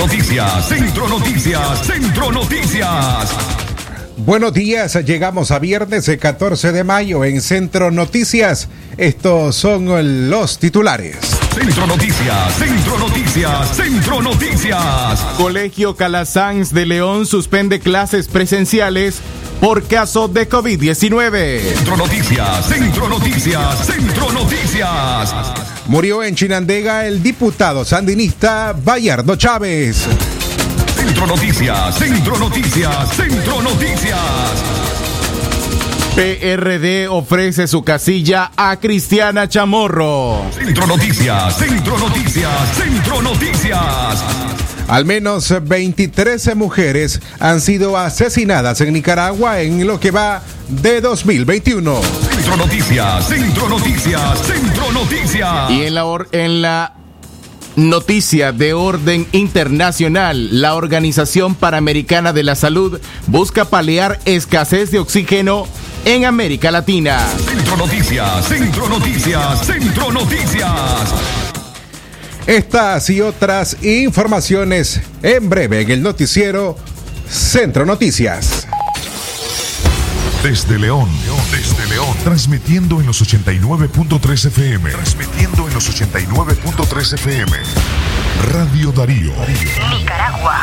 Noticias, Centro Noticias, Centro Noticias. Buenos días, llegamos a viernes el 14 de mayo en Centro Noticias. Estos son los titulares. Centro Noticias, Centro Noticias, Centro Noticias. Colegio Calasanz de León suspende clases presenciales por caso de COVID-19. Centro Noticias, Centro Noticias, Centro Noticias. Murió en Chinandega el diputado sandinista Bayardo Chávez. Centro Noticias, Centro Noticias, Centro Noticias. PRD ofrece su casilla a Cristiana Chamorro. Centro Noticias, Centro Noticias, Centro Noticias. Al menos 23 mujeres han sido asesinadas en Nicaragua en lo que va de 2021. Centro Noticias, Centro Noticias, Centro Noticias. Y en la, en la Noticia de orden internacional. La Organización Panamericana de la Salud busca paliar escasez de oxígeno en América Latina. Centro Noticias, Centro Noticias, Centro Noticias. Estas y otras informaciones en breve en el noticiero Centro Noticias. Desde León, desde León, transmitiendo en los 89.3 FM, transmitiendo en los 89.3 FM. Radio Darío. Nicaragua.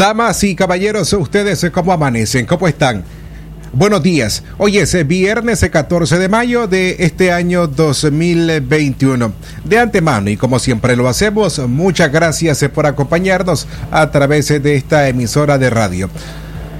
Damas y caballeros, ustedes cómo amanecen, cómo están. Buenos días. Hoy es viernes 14 de mayo de este año 2021. De antemano y como siempre lo hacemos, muchas gracias por acompañarnos a través de esta emisora de radio.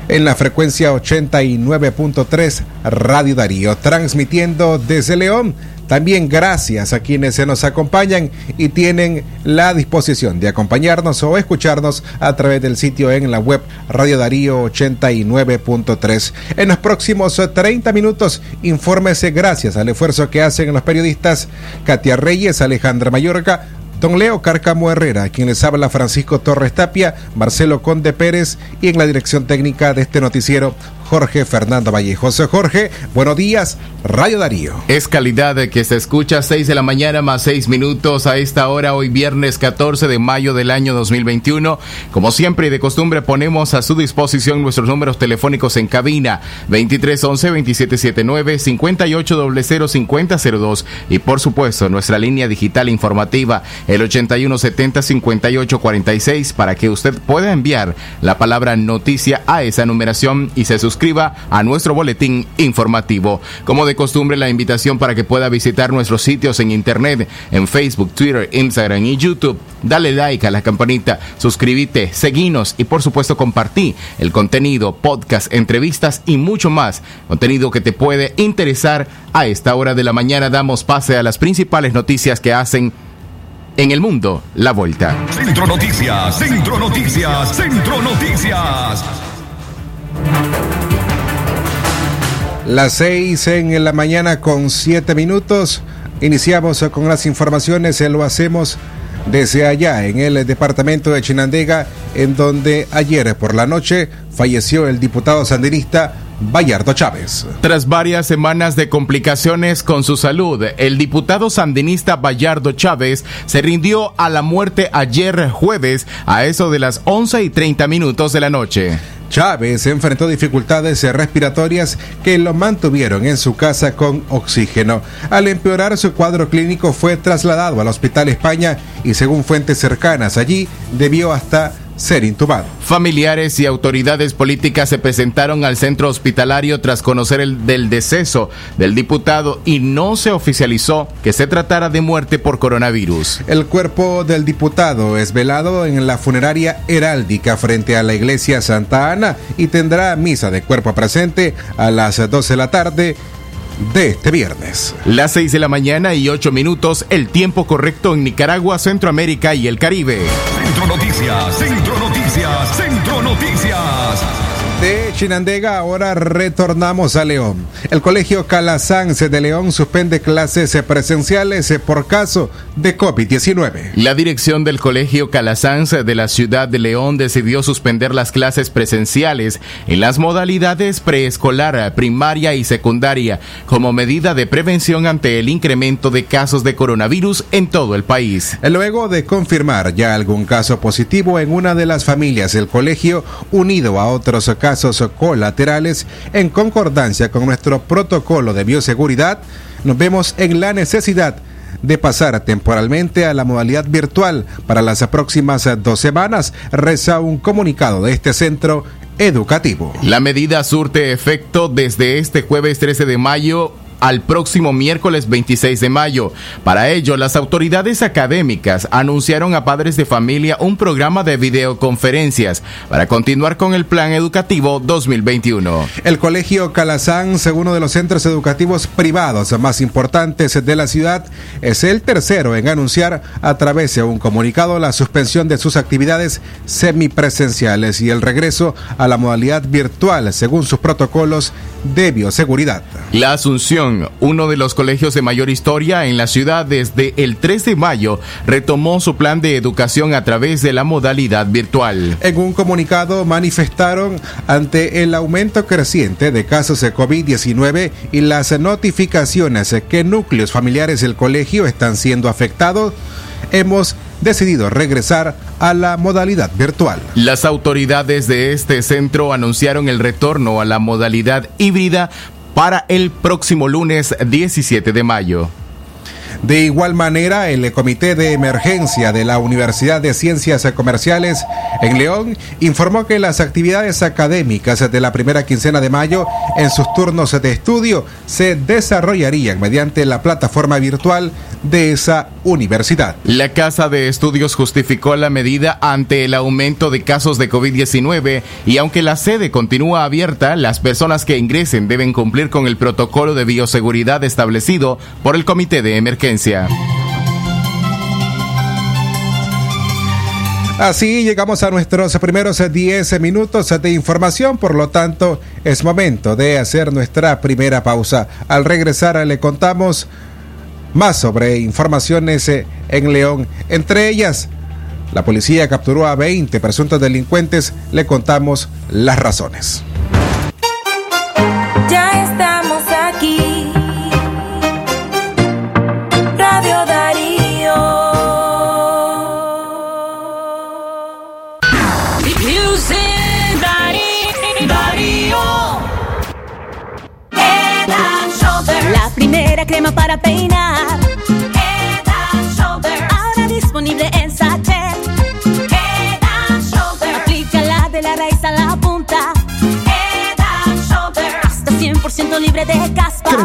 En la frecuencia 89.3 Radio Darío, transmitiendo desde León también gracias a quienes se nos acompañan y tienen la disposición de acompañarnos o escucharnos a través del sitio en la web Radio Darío 89.3. En los próximos 30 minutos, infórmese gracias al esfuerzo que hacen los periodistas Katia Reyes, Alejandra Mayorga, Don Leo Carcamo Herrera, quien les habla Francisco Torres Tapia, Marcelo Conde Pérez y en la dirección técnica de este noticiero Jorge Fernando Vallejos. Jorge, buenos días, Radio Darío. Es calidad que se escucha 6 de la mañana más 6 minutos a esta hora, hoy viernes 14 de mayo del año 2021. Como siempre y de costumbre, ponemos a su disposición nuestros números telefónicos en cabina 2311-2779, 5800-5002 y por supuesto nuestra línea digital informativa el 8170-5846 para que usted pueda enviar la palabra noticia a esa numeración y se suscriba suscriba a nuestro boletín informativo. Como de costumbre, la invitación para que pueda visitar nuestros sitios en internet, en Facebook, Twitter, Instagram y YouTube. Dale like a la campanita, suscríbete, seguinos y por supuesto compartí el contenido, podcast, entrevistas y mucho más. Contenido que te puede interesar. A esta hora de la mañana damos pase a las principales noticias que hacen en el mundo la vuelta. Centro Noticias, Centro Noticias, Centro Noticias. Las seis en la mañana con siete minutos. Iniciamos con las informaciones. Lo hacemos desde allá, en el departamento de Chinandega, en donde ayer por la noche falleció el diputado sandinista Bayardo Chávez. Tras varias semanas de complicaciones con su salud, el diputado sandinista Bayardo Chávez se rindió a la muerte ayer jueves a eso de las 11 y 30 minutos de la noche. Chávez enfrentó dificultades respiratorias que lo mantuvieron en su casa con oxígeno. Al empeorar su cuadro clínico fue trasladado al Hospital España y según fuentes cercanas allí debió hasta ser intubado. Familiares y autoridades políticas se presentaron al centro hospitalario tras conocer el del deceso del diputado y no se oficializó que se tratara de muerte por coronavirus. El cuerpo del diputado es velado en la funeraria heráldica frente a la iglesia Santa Ana y tendrá misa de cuerpo presente a las 12 de la tarde de este viernes. Las 6 de la mañana y 8 minutos, el tiempo correcto en Nicaragua, Centroamérica y el Caribe. Centro Noticias, Centro Noticias, Centro Noticias de Chinandega, ahora retornamos a León. El Colegio Calasanz de León suspende clases presenciales por caso de COVID-19. La dirección del Colegio Calasanz de la ciudad de León decidió suspender las clases presenciales en las modalidades preescolar, primaria y secundaria como medida de prevención ante el incremento de casos de coronavirus en todo el país. Luego de confirmar ya algún caso positivo en una de las familias, el colegio, unido a otros casos, casos colaterales en concordancia con nuestro protocolo de bioseguridad, nos vemos en la necesidad de pasar temporalmente a la modalidad virtual para las próximas dos semanas, reza un comunicado de este centro educativo. La medida surte efecto desde este jueves 13 de mayo al próximo miércoles 26 de mayo. Para ello, las autoridades académicas anunciaron a padres de familia un programa de videoconferencias para continuar con el plan educativo 2021. El Colegio Calazán, uno de los centros educativos privados más importantes de la ciudad, es el tercero en anunciar a través de un comunicado la suspensión de sus actividades semipresenciales y el regreso a la modalidad virtual según sus protocolos de bioseguridad. La Asunción uno de los colegios de mayor historia en la ciudad desde el 3 de mayo, retomó su plan de educación a través de la modalidad virtual. En un comunicado manifestaron ante el aumento creciente de casos de COVID-19 y las notificaciones que núcleos familiares del colegio están siendo afectados, hemos decidido regresar a la modalidad virtual. Las autoridades de este centro anunciaron el retorno a la modalidad híbrida para el próximo lunes 17 de mayo. De igual manera, el Comité de Emergencia de la Universidad de Ciencias Comerciales en León informó que las actividades académicas de la primera quincena de mayo en sus turnos de estudio se desarrollarían mediante la plataforma virtual de esa universidad. La Casa de Estudios justificó la medida ante el aumento de casos de COVID-19 y aunque la sede continúa abierta, las personas que ingresen deben cumplir con el protocolo de bioseguridad establecido por el Comité de Emergencia. Así llegamos a nuestros primeros 10 minutos de información, por lo tanto es momento de hacer nuestra primera pausa. Al regresar le contamos más sobre informaciones en León, entre ellas la policía capturó a 20 presuntos delincuentes, le contamos las razones.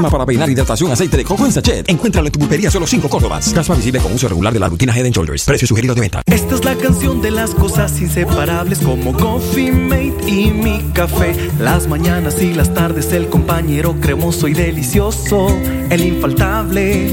Para peinar, hidratación, aceite de coco en sachet. Encuéntralo en tu pulpería solo 5 Córdobas. Caspa visible con uso regular de la rutina Head and Shoulders. Precio sugerido de venta. Esta es la canción de las cosas inseparables como Coffee Mate y mi café. Las mañanas y las tardes el compañero cremoso y delicioso el infaltable.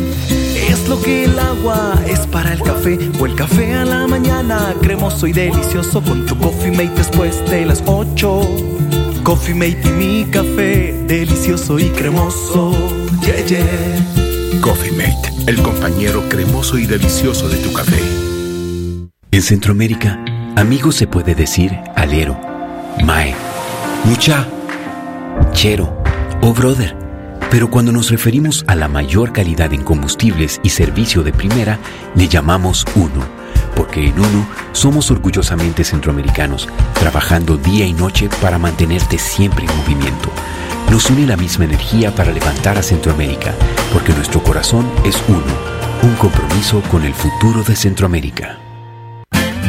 Es lo que el agua es para el café o el café a la mañana, cremoso y delicioso con tu coffee mate después de las 8. Coffee mate y mi café, delicioso y cremoso. Yeah, yeah. Coffee mate, el compañero cremoso y delicioso de tu café. En Centroamérica, amigo se puede decir alero, mae, mucha, chero o brother. Pero cuando nos referimos a la mayor calidad en combustibles y servicio de primera, le llamamos uno, porque en uno somos orgullosamente centroamericanos, trabajando día y noche para mantenerte siempre en movimiento. Nos une la misma energía para levantar a Centroamérica, porque nuestro corazón es uno, un compromiso con el futuro de Centroamérica.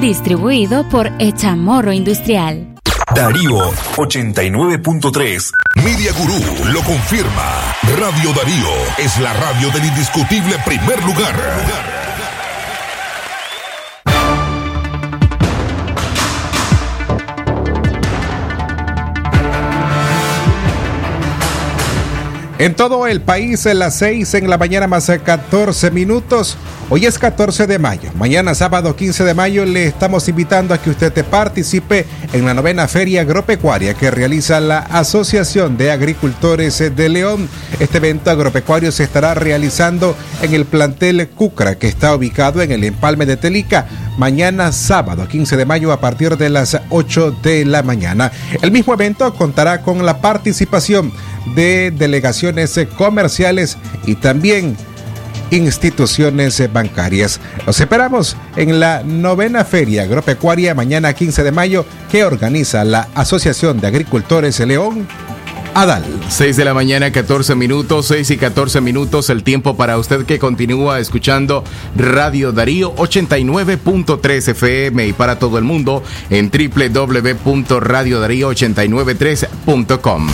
Distribuido por Echamorro Industrial. Darío 89.3. Media Gurú lo confirma. Radio Darío es la radio del indiscutible primer lugar. En todo el país, en las 6 en la mañana más 14 minutos. Hoy es 14 de mayo. Mañana, sábado 15 de mayo, le estamos invitando a que usted participe en la novena Feria Agropecuaria que realiza la Asociación de Agricultores de León. Este evento agropecuario se estará realizando en el plantel Cucra, que está ubicado en el empalme de Telica, mañana, sábado 15 de mayo, a partir de las 8 de la mañana. El mismo evento contará con la participación de delegaciones comerciales y también instituciones bancarias. Los esperamos en la novena Feria Agropecuaria mañana 15 de mayo que organiza la Asociación de Agricultores de León. Adal. 6 de la mañana, 14 minutos, 6 y 14 minutos, el tiempo para usted que continúa escuchando Radio Darío 89.3 FM y para todo el mundo en www.radiodarío893.com.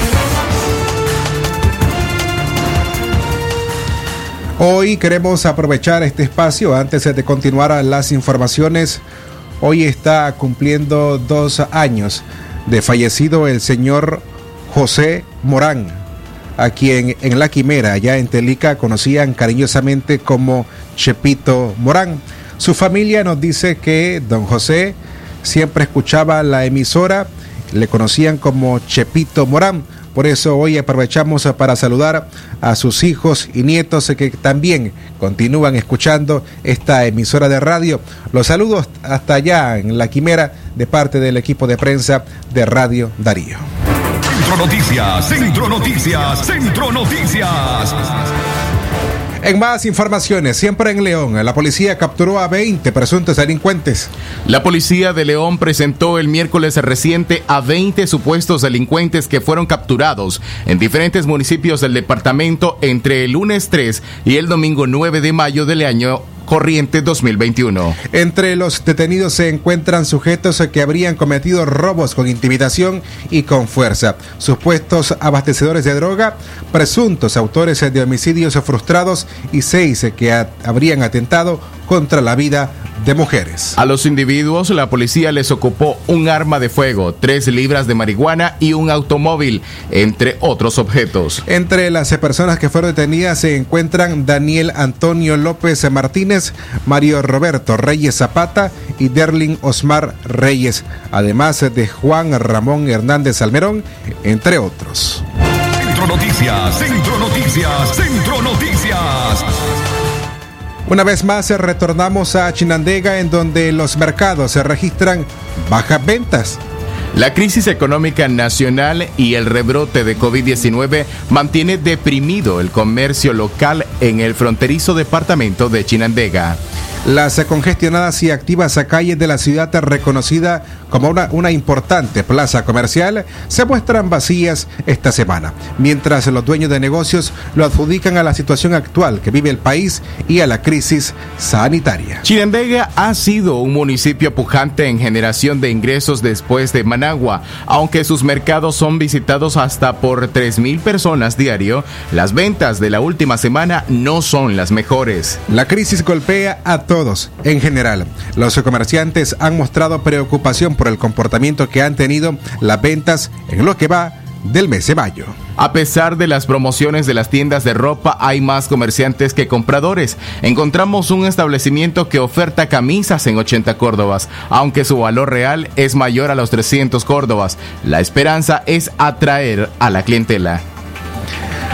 Hoy queremos aprovechar este espacio antes de continuar las informaciones. Hoy está cumpliendo dos años de fallecido el señor José Morán, a quien en La Quimera, allá en Telica, conocían cariñosamente como Chepito Morán. Su familia nos dice que don José siempre escuchaba la emisora, le conocían como Chepito Morán. Por eso hoy aprovechamos para saludar a sus hijos y nietos que también continúan escuchando esta emisora de radio. Los saludos hasta allá en La Quimera de parte del equipo de prensa de Radio Darío. Centro Noticias, Centro Noticias, Centro Noticias. En más informaciones, siempre en León, la policía capturó a 20 presuntos delincuentes. La policía de León presentó el miércoles reciente a 20 supuestos delincuentes que fueron capturados en diferentes municipios del departamento entre el lunes 3 y el domingo 9 de mayo del año corriente 2021. Entre los detenidos se encuentran sujetos que habrían cometido robos con intimidación y con fuerza, supuestos abastecedores de droga, presuntos autores de homicidios frustrados y seis que habrían atentado contra la vida de mujeres. A los individuos la policía les ocupó un arma de fuego, tres libras de marihuana y un automóvil, entre otros objetos. Entre las personas que fueron detenidas se encuentran Daniel Antonio López Martínez, Mario Roberto Reyes Zapata y Derlin Osmar Reyes, además de Juan Ramón Hernández Almerón, entre otros. Centro Noticias, Centro Noticias, Centro Noticias. Una vez más retornamos a Chinandega en donde los mercados se registran bajas ventas. La crisis económica nacional y el rebrote de COVID-19 mantiene deprimido el comercio local en el fronterizo departamento de Chinandega. Las congestionadas y activas calles de la ciudad reconocida como una, una, importante plaza comercial se muestran vacías esta semana, mientras los dueños de negocios lo adjudican a la situación actual que vive el país y a la crisis sanitaria. Chinandega ha sido un municipio pujante en generación de ingresos después de Managua, aunque sus mercados son visitados hasta por 3.000 personas diario, las ventas de la última semana no son las mejores. La crisis golpea a todos en general. Los comerciantes han mostrado preocupación por el comportamiento que han tenido las ventas en lo que va del mes de mayo. A pesar de las promociones de las tiendas de ropa, hay más comerciantes que compradores. Encontramos un establecimiento que oferta camisas en 80 córdobas, aunque su valor real es mayor a los 300 córdobas. La esperanza es atraer a la clientela.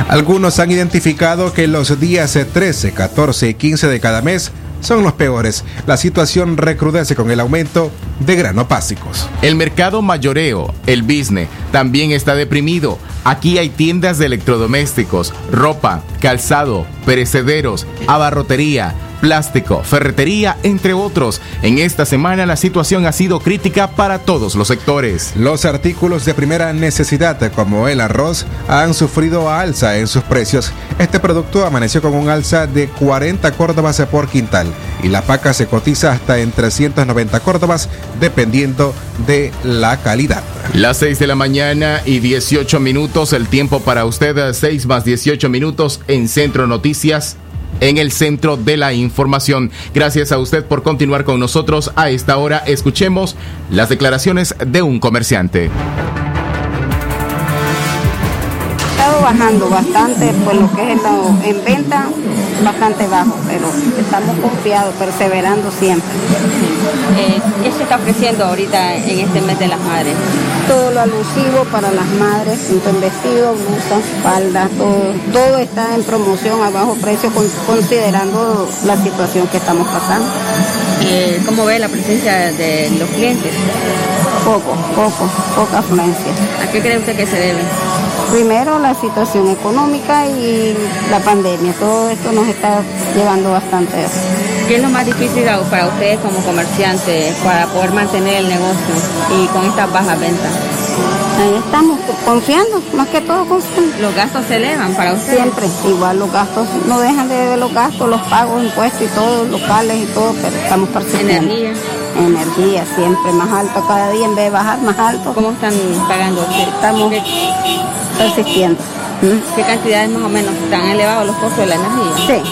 Algunos han identificado que los días 13, 14 y 15 de cada mes son los peores. La situación recrudece con el aumento de granos básicos. El mercado mayoreo, el business, también está deprimido. Aquí hay tiendas de electrodomésticos, ropa, calzado, perecederos, abarrotería, plástico, ferretería, entre otros. En esta semana la situación ha sido crítica para todos los sectores. Los artículos de primera necesidad, como el arroz, han sufrido alza en sus precios. Este producto amaneció con un alza de 40 córdobas por quintal y la paca se cotiza hasta en 390 córdobas dependiendo de la calidad. Las 6 de la mañana y 18 minutos, el tiempo para usted, 6 más 18 minutos en Centro Noticias en el centro de la información. Gracias a usted por continuar con nosotros a esta hora. Escuchemos las declaraciones de un comerciante. Bajando bastante, pues lo que es el- en venta, bastante bajo, pero estamos confiados, perseverando siempre. Eh, ¿Qué se está ofreciendo ahorita en este mes de las madres? Todo lo alusivo para las madres, tanto en vestidos, blusas, faldas, todo, todo está en promoción a bajo precio con- considerando la situación que estamos pasando. Eh, ¿Cómo ve la presencia de los clientes? Poco, poco, poca afluencia. ¿A qué cree usted que se debe? Primero la situación económica y la pandemia, todo esto nos está llevando bastante a eso. ¿Qué es lo más difícil para ustedes como comerciantes para poder mantener el negocio y con estas bajas ventas? Ahí estamos confiando, más que todo confiando. ¿Los gastos se elevan para ustedes? Siempre, igual los gastos, no dejan de ver los gastos, los pagos, impuestos y todo, locales y todo, pero estamos persistiendo. ¿Energía? Energía, siempre más alto, cada día en vez de bajar más alto. ¿Cómo están pagando? Estamos persistiendo. ¿Qué cantidades más o menos están elevados los costos de la energía? Sí.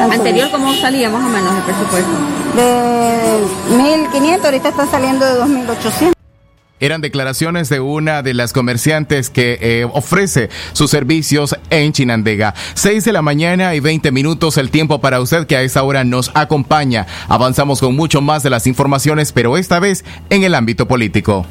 ¿Anterior cómo salía más o menos el presupuesto? De 1.500, ahorita está saliendo de 2.800. Eran declaraciones de una de las comerciantes que eh, ofrece sus servicios en Chinandega. 6 de la mañana y 20 minutos el tiempo para usted que a esta hora nos acompaña. Avanzamos con mucho más de las informaciones, pero esta vez en el ámbito político.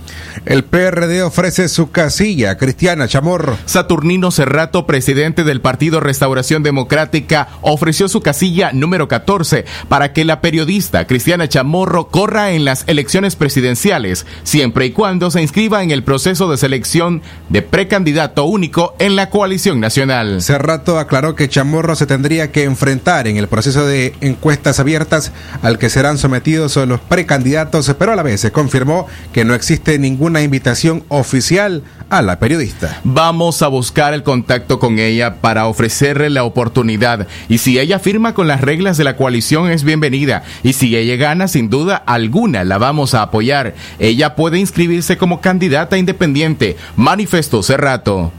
El PRD ofrece su casilla Cristiana Chamorro. Saturnino Cerrato, presidente del Partido Restauración Democrática, ofreció su casilla número 14 para que la periodista Cristiana Chamorro corra en las elecciones presidenciales, siempre y cuando se inscriba en el proceso de selección de precandidato único en la coalición nacional. Cerrato aclaró que Chamorro se tendría que enfrentar en el proceso de encuestas abiertas al que serán sometidos los precandidatos, pero a la vez se confirmó que no existe ninguna invitación oficial a la periodista. Vamos a buscar el contacto con ella para ofrecerle la oportunidad y si ella firma con las reglas de la coalición es bienvenida y si ella gana sin duda alguna la vamos a apoyar. Ella puede inscribirse como candidata independiente, manifestó Cerrato.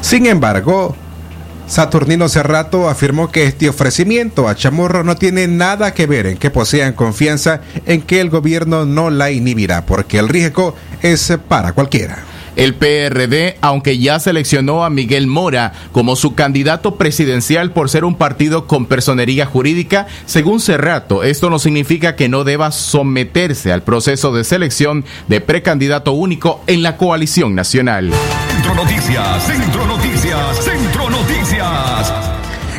Sin embargo, Saturnino Cerrato afirmó que este ofrecimiento a Chamorro no tiene nada que ver en que posean confianza en que el gobierno no la inhibirá, porque el riesgo es para cualquiera. El PRD, aunque ya seleccionó a Miguel Mora como su candidato presidencial por ser un partido con personería jurídica, según Cerrato, esto no significa que no deba someterse al proceso de selección de precandidato único en la coalición nacional. Centro Noticias, Centro Noticias, Centro Noticias.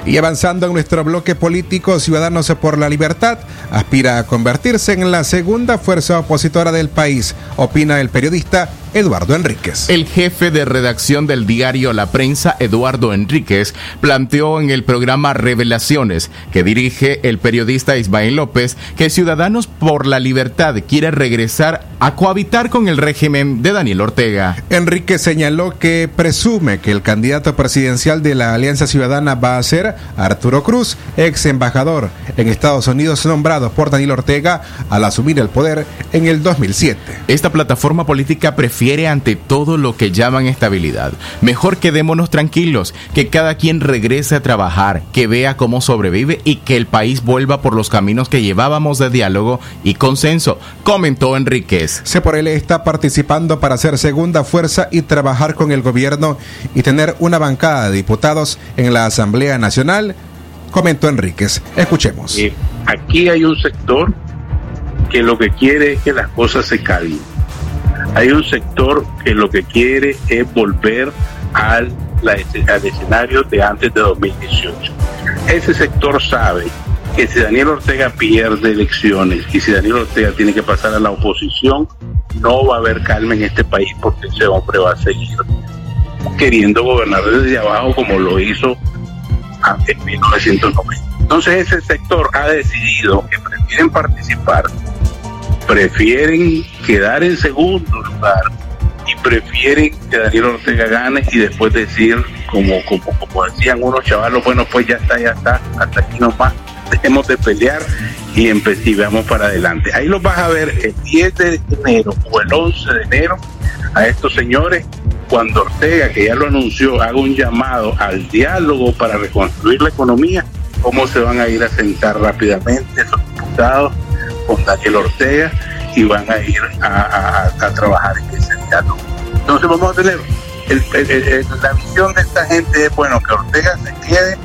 Y avanzando en nuestro bloque político, Ciudadanos por la Libertad aspira a convertirse en la segunda fuerza opositora del país, opina el periodista Eduardo Enríquez. El jefe de redacción del diario La Prensa, Eduardo Enríquez, planteó en el programa Revelaciones, que dirige el periodista Ismael López, que Ciudadanos por la Libertad quiere regresar a cohabitar con el régimen de Daniel Ortega. Enrique señaló que presume que el candidato presidencial de la Alianza Ciudadana va a ser Arturo Cruz, ex embajador en Estados Unidos nombrado por Daniel Ortega al asumir el poder en el 2007. Esta plataforma política prefiere prefiere ante todo lo que llaman estabilidad. Mejor quedémonos tranquilos, que cada quien regrese a trabajar, que vea cómo sobrevive y que el país vuelva por los caminos que llevábamos de diálogo y consenso, comentó Enríquez. Se por él está participando para ser segunda fuerza y trabajar con el gobierno y tener una bancada de diputados en la Asamblea Nacional, comentó Enríquez. Escuchemos. Eh, aquí hay un sector que lo que quiere es que las cosas se calmen. Hay un sector que lo que quiere es volver al, la- al escenario de antes de 2018. Ese sector sabe que si Daniel Ortega pierde elecciones y si Daniel Ortega tiene que pasar a la oposición, no va a haber calma en este país porque ese hombre va a seguir queriendo gobernar desde abajo como lo hizo en 1990. Entonces ese sector ha decidido que prefieren participar, prefieren quedar en segundo lugar y prefieren que Daniel Ortega gane y después decir, como, como, como decían unos chavalos, bueno pues ya está, ya está, hasta aquí nomás, dejemos de pelear y, empe- y veamos para adelante. Ahí los vas a ver el 10 de enero o el 11 de enero a estos señores cuando Ortega, que ya lo anunció, haga un llamado al diálogo para reconstruir la economía, cómo se van a ir a sentar rápidamente esos diputados con Ortega y van a ir a, trabajar en ese diálogo. Entonces vamos a tener, el- la visión de esta gente es, bueno, que Ortega se quede,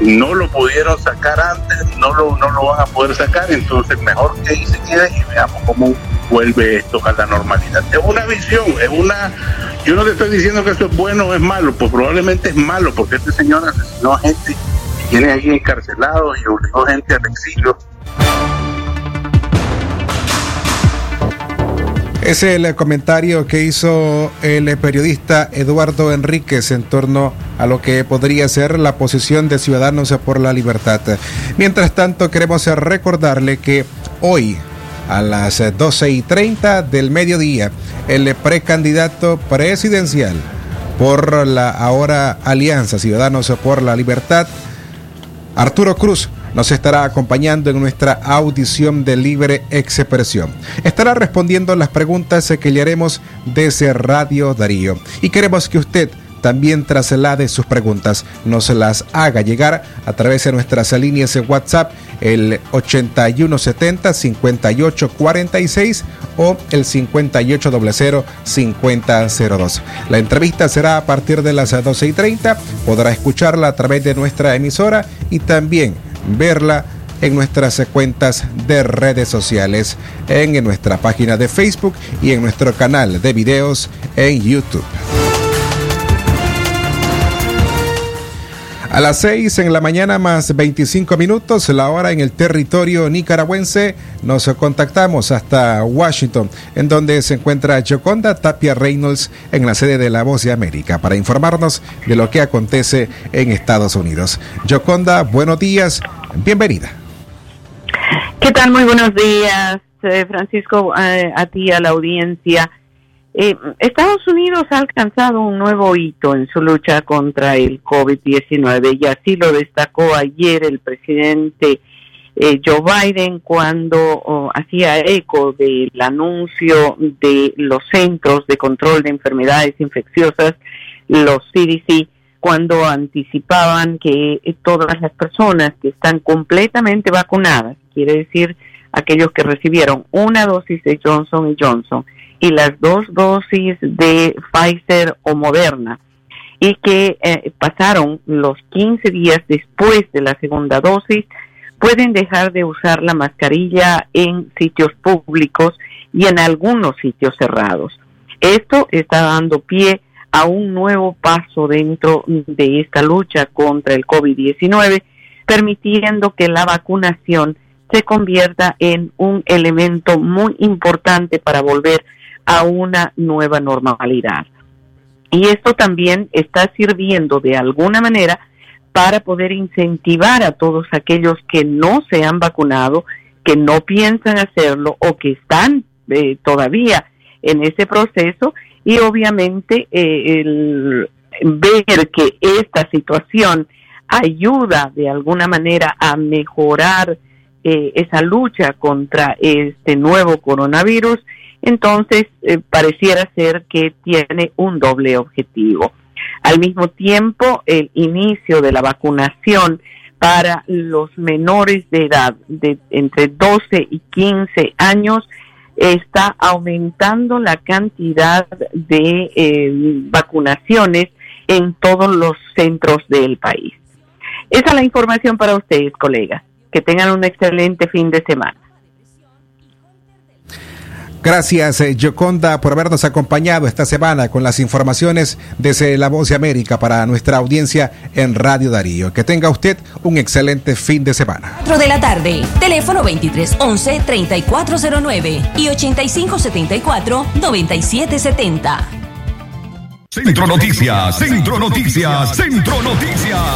no lo pudieron sacar antes, no lo, no lo van a poder sacar, entonces mejor que ahí se quede y veamos cómo vuelve esto a la normalidad. Es una visión, es una... Yo no te estoy diciendo que eso es bueno o es malo, pues probablemente es malo, porque este señor asesinó a gente, tiene ahí encarcelados y obligó gente al exilio. Es el comentario que hizo el periodista Eduardo Enríquez en torno a lo que podría ser la posición de Ciudadanos por la Libertad. Mientras tanto, queremos recordarle que hoy, a las 12 y 30 del mediodía, el precandidato presidencial por la ahora Alianza Ciudadanos por la Libertad, Arturo Cruz nos estará acompañando en nuestra audición de libre expresión. Estará respondiendo las preguntas que le haremos desde Radio Darío. Y queremos que usted también traslade sus preguntas, nos las haga llegar a través de nuestras líneas de WhatsApp, el 8170-5846 o el 5800-5002. La entrevista será a partir de las 12 y 30. Podrá escucharla a través de nuestra emisora y también verla en nuestras cuentas de redes sociales, en nuestra página de Facebook y en nuestro canal de videos en YouTube. A las 6 en la mañana más 25 minutos, la hora en el territorio nicaragüense, nos contactamos hasta Washington, en donde se encuentra Joconda Tapia Reynolds en la sede de La Voz de América, para informarnos de lo que acontece en Estados Unidos. Joconda, buenos días, bienvenida. ¿Qué tal? Muy buenos días, eh, Francisco, eh, a ti, a la audiencia. Eh, Estados Unidos ha alcanzado un nuevo hito en su lucha contra el COVID-19 y así lo destacó ayer el presidente eh, Joe Biden cuando hacía eco del anuncio de los Centros de Control de Enfermedades Infecciosas, los CDC, cuando anticipaban que todas las personas que están completamente vacunadas, quiere decir aquellos que recibieron una dosis de Johnson y Johnson y las dos dosis de Pfizer o Moderna y que eh, pasaron los 15 días después de la segunda dosis, pueden dejar de usar la mascarilla en sitios públicos y en algunos sitios cerrados. Esto está dando pie a un nuevo paso dentro de esta lucha contra el COVID-19, permitiendo que la vacunación se convierta en un elemento muy importante para volver a una nueva normalidad. Y esto también está sirviendo de alguna manera para poder incentivar a todos aquellos que no se han vacunado, que no piensan hacerlo o que están eh, todavía en ese proceso y obviamente eh, el ver que esta situación ayuda de alguna manera a mejorar eh, esa lucha contra este nuevo coronavirus, Entonces, eh, pareciera ser que tiene un doble objetivo. Al mismo tiempo, el inicio de la vacunación para los menores de edad de entre 12 y 15 años está aumentando la cantidad de eh, vacunaciones en todos los centros del país. Esa es la información para ustedes, colegas. Que tengan un excelente fin de semana. Gracias, eh, Yoconda, por habernos acompañado esta semana con las informaciones desde La Voz de América para nuestra audiencia en Radio Darío. Que tenga usted un excelente fin de semana. 4 de la tarde, teléfono 2311-3409 y 8574-9770. Centro Noticias, Centro Noticias, Centro Noticias.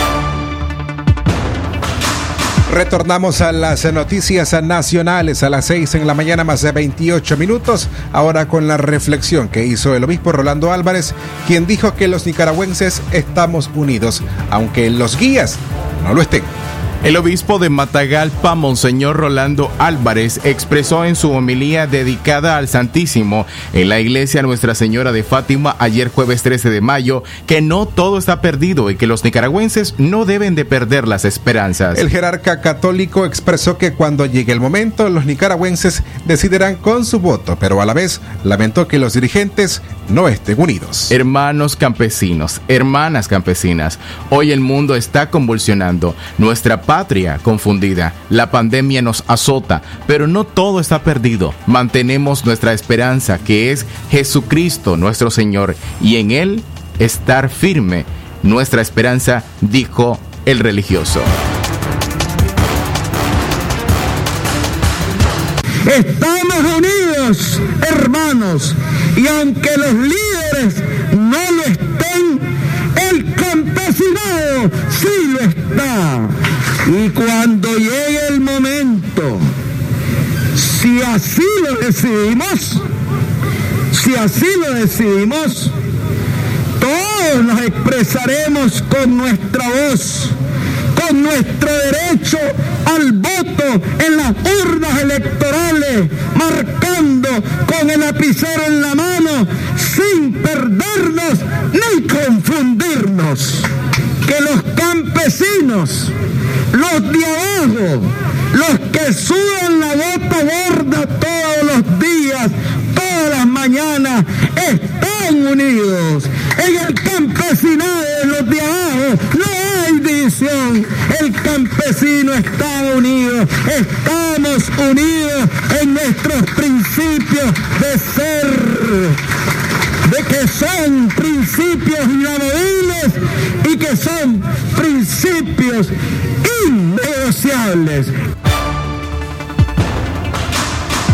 Retornamos a las noticias nacionales a las 6 en la mañana más de 28 minutos, ahora con la reflexión que hizo el obispo Rolando Álvarez, quien dijo que los nicaragüenses estamos unidos, aunque los guías no lo estén. El obispo de Matagalpa, Monseñor Rolando Álvarez, expresó en su homilía dedicada al Santísimo en la iglesia Nuestra Señora de Fátima ayer jueves 13 de mayo que no todo está perdido y que los nicaragüenses no deben de perder las esperanzas. El jerarca católico expresó que cuando llegue el momento los nicaragüenses decidirán con su voto, pero a la vez lamentó que los dirigentes no estén unidos. Hermanos campesinos, hermanas campesinas, hoy el mundo está convulsionando. Nuestra patria confundida. La pandemia nos azota, pero no todo está perdido. Mantenemos nuestra esperanza, que es Jesucristo nuestro Señor, y en Él estar firme. Nuestra esperanza, dijo el religioso. Estamos unidos, hermanos, y aunque los líderes no lo estén, el campesinado sí lo está. Y cuando llegue el momento, si así lo decidimos, si así lo decidimos, todos nos expresaremos con nuestra voz, con nuestro derecho al voto en las urnas electorales, marcando con el lapicero en la mano, sin perdernos ni confundirnos. Que los campesinos, los de abajo, los que sudan la bota gorda todos los días, todas las mañanas, están unidos. En el campesinado de los de abajo no hay división. El campesino está unido. Estamos unidos en nuestros principios de ser de que son principios inamovibles y que son principios innegociables.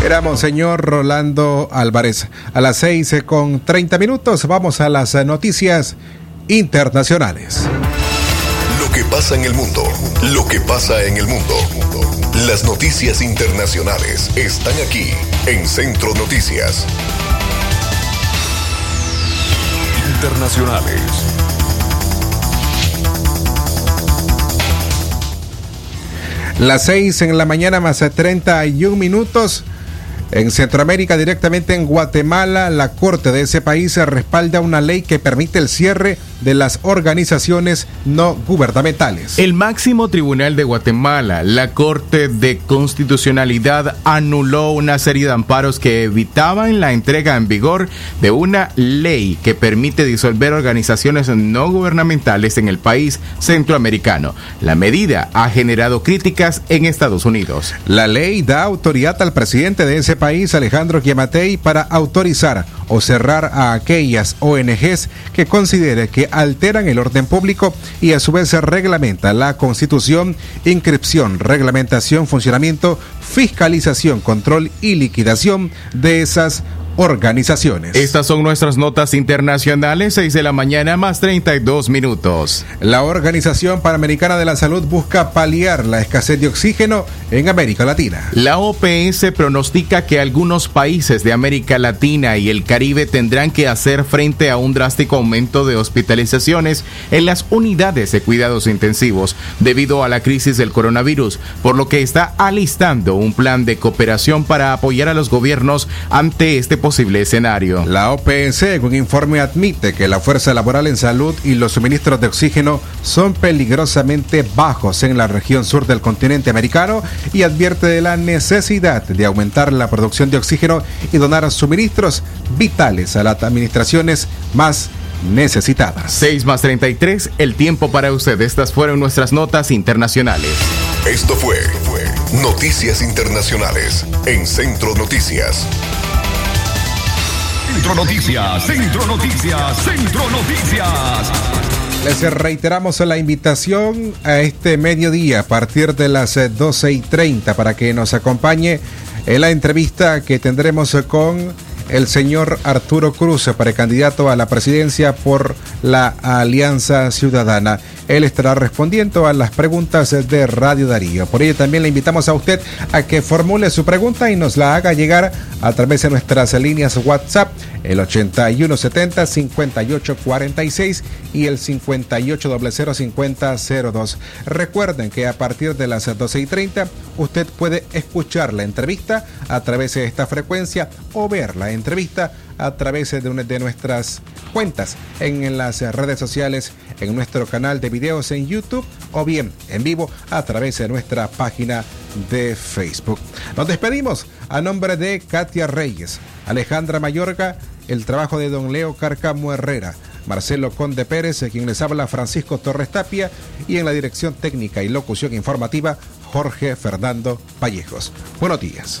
Era Monseñor Rolando Álvarez. A las 6 con 30 minutos vamos a las noticias internacionales. Lo que pasa en el mundo, lo que pasa en el mundo. Las noticias internacionales están aquí en Centro Noticias. Internacionales. Las 6 en la mañana más 31 minutos. En Centroamérica, directamente en Guatemala, la Corte de ese país respalda una ley que permite el cierre de las organizaciones no gubernamentales. El máximo tribunal de Guatemala, la Corte de Constitucionalidad, anuló una serie de amparos que evitaban la entrega en vigor de una ley que permite disolver organizaciones no gubernamentales en el país centroamericano. La medida ha generado críticas en Estados Unidos. La ley da autoridad al presidente de ese país, Alejandro Giamatei, para autorizar o cerrar a aquellas ONGs que considere que alteran el orden público y a su vez se reglamenta la constitución, inscripción, reglamentación, funcionamiento, fiscalización, control y liquidación de esas organizaciones. Estas son nuestras notas internacionales, 6 de la mañana más 32 minutos. La Organización Panamericana de la Salud busca paliar la escasez de oxígeno en América Latina. La OPS pronostica que algunos países de América Latina y el Caribe tendrán que hacer frente a un drástico aumento de hospitalizaciones en las unidades de cuidados intensivos debido a la crisis del coronavirus, por lo que está alistando un plan de cooperación para apoyar a los gobiernos ante este posible escenario. La OPS en un informe admite que la fuerza laboral en salud y los suministros de oxígeno son peligrosamente bajos en la región sur del continente americano y advierte de la necesidad de aumentar la producción de oxígeno y donar suministros vitales a las administraciones más necesitadas. 6 más 33, el tiempo para usted. Estas fueron nuestras notas internacionales. Esto fue, fue Noticias Internacionales en Centro Noticias. Centro Noticias, Centro Noticias, Centro Noticias. Les reiteramos la invitación a este mediodía a partir de las 12 y 30 para que nos acompañe en la entrevista que tendremos con el señor Arturo Cruz, precandidato a la presidencia por la Alianza Ciudadana. Él estará respondiendo a las preguntas de Radio Darío. Por ello también le invitamos a usted a que formule su pregunta y nos la haga llegar a través de nuestras líneas WhatsApp, el 8170-5846 y el 58005002. Recuerden que a partir de las 12 y 30 usted puede escuchar la entrevista a través de esta frecuencia o ver la entrevista a través de, una de nuestras cuentas en las redes sociales, en nuestro canal de videos en YouTube o bien en vivo a través de nuestra página de Facebook. Nos despedimos a nombre de Katia Reyes, Alejandra Mayorga, el trabajo de don Leo Carcamo Herrera. Marcelo Conde Pérez, quien les habla Francisco Torres Tapia, y en la dirección técnica y locución informativa, Jorge Fernando Vallejos. Buenos días.